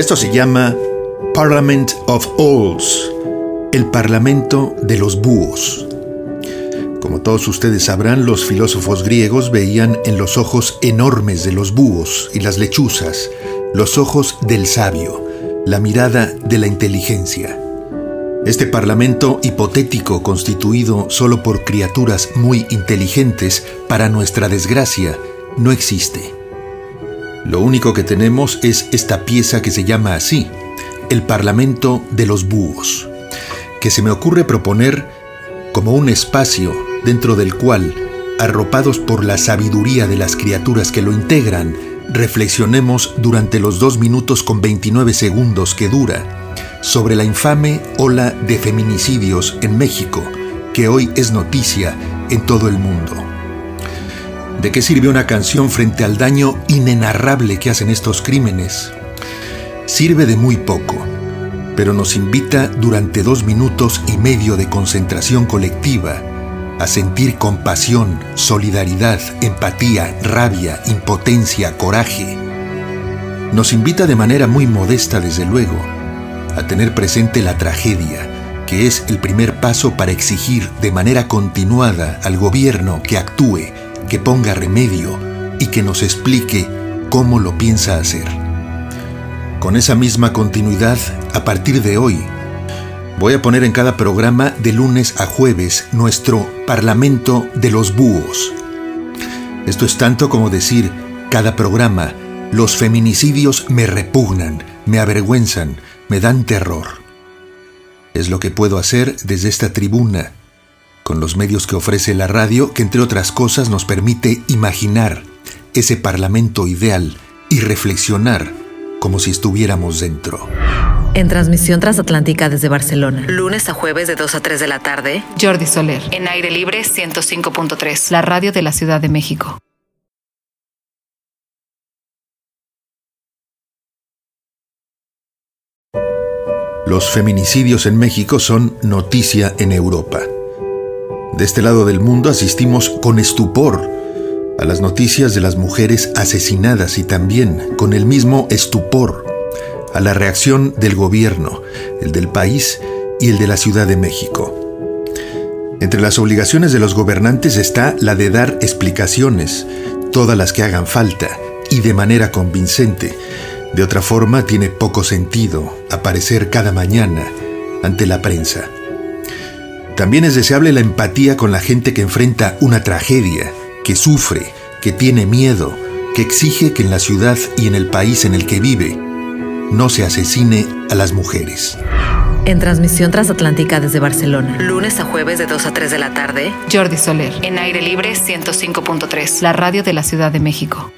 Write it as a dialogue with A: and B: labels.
A: Esto se llama Parliament of Owls, el Parlamento de los Búhos. Como todos ustedes sabrán, los filósofos griegos veían en los ojos enormes de los búhos y las lechuzas, los ojos del sabio, la mirada de la inteligencia. Este parlamento hipotético constituido solo por criaturas muy inteligentes, para nuestra desgracia, no existe. Lo único que tenemos es esta pieza que se llama así, el Parlamento de los Búhos, que se me ocurre proponer como un espacio dentro del cual, arropados por la sabiduría de las criaturas que lo integran, reflexionemos durante los dos minutos con 29 segundos que dura sobre la infame ola de feminicidios en México, que hoy es noticia en todo el mundo. ¿De qué sirve una canción frente al daño inenarrable que hacen estos crímenes? Sirve de muy poco, pero nos invita durante dos minutos y medio de concentración colectiva a sentir compasión, solidaridad, empatía, rabia, impotencia, coraje. Nos invita de manera muy modesta, desde luego, a tener presente la tragedia, que es el primer paso para exigir de manera continuada al gobierno que actúe que ponga remedio y que nos explique cómo lo piensa hacer. Con esa misma continuidad, a partir de hoy, voy a poner en cada programa de lunes a jueves nuestro Parlamento de los Búhos. Esto es tanto como decir, cada programa, los feminicidios me repugnan, me avergüenzan, me dan terror. Es lo que puedo hacer desde esta tribuna con los medios que ofrece la radio, que entre otras cosas nos permite imaginar ese parlamento ideal y reflexionar como si estuviéramos dentro.
B: En transmisión transatlántica desde Barcelona. Lunes a jueves de 2 a 3 de la tarde.
C: Jordi Soler. En aire libre 105.3. La radio de la Ciudad de México.
A: Los feminicidios en México son noticia en Europa. De este lado del mundo asistimos con estupor a las noticias de las mujeres asesinadas y también con el mismo estupor a la reacción del gobierno, el del país y el de la Ciudad de México. Entre las obligaciones de los gobernantes está la de dar explicaciones, todas las que hagan falta, y de manera convincente. De otra forma, tiene poco sentido aparecer cada mañana ante la prensa. También es deseable la empatía con la gente que enfrenta una tragedia, que sufre, que tiene miedo, que exige que en la ciudad y en el país en el que vive no se asesine a las mujeres.
B: En transmisión transatlántica desde Barcelona. Lunes a jueves de 2 a 3 de la tarde.
C: Jordi Soler. En aire libre 105.3. La radio de la Ciudad de México.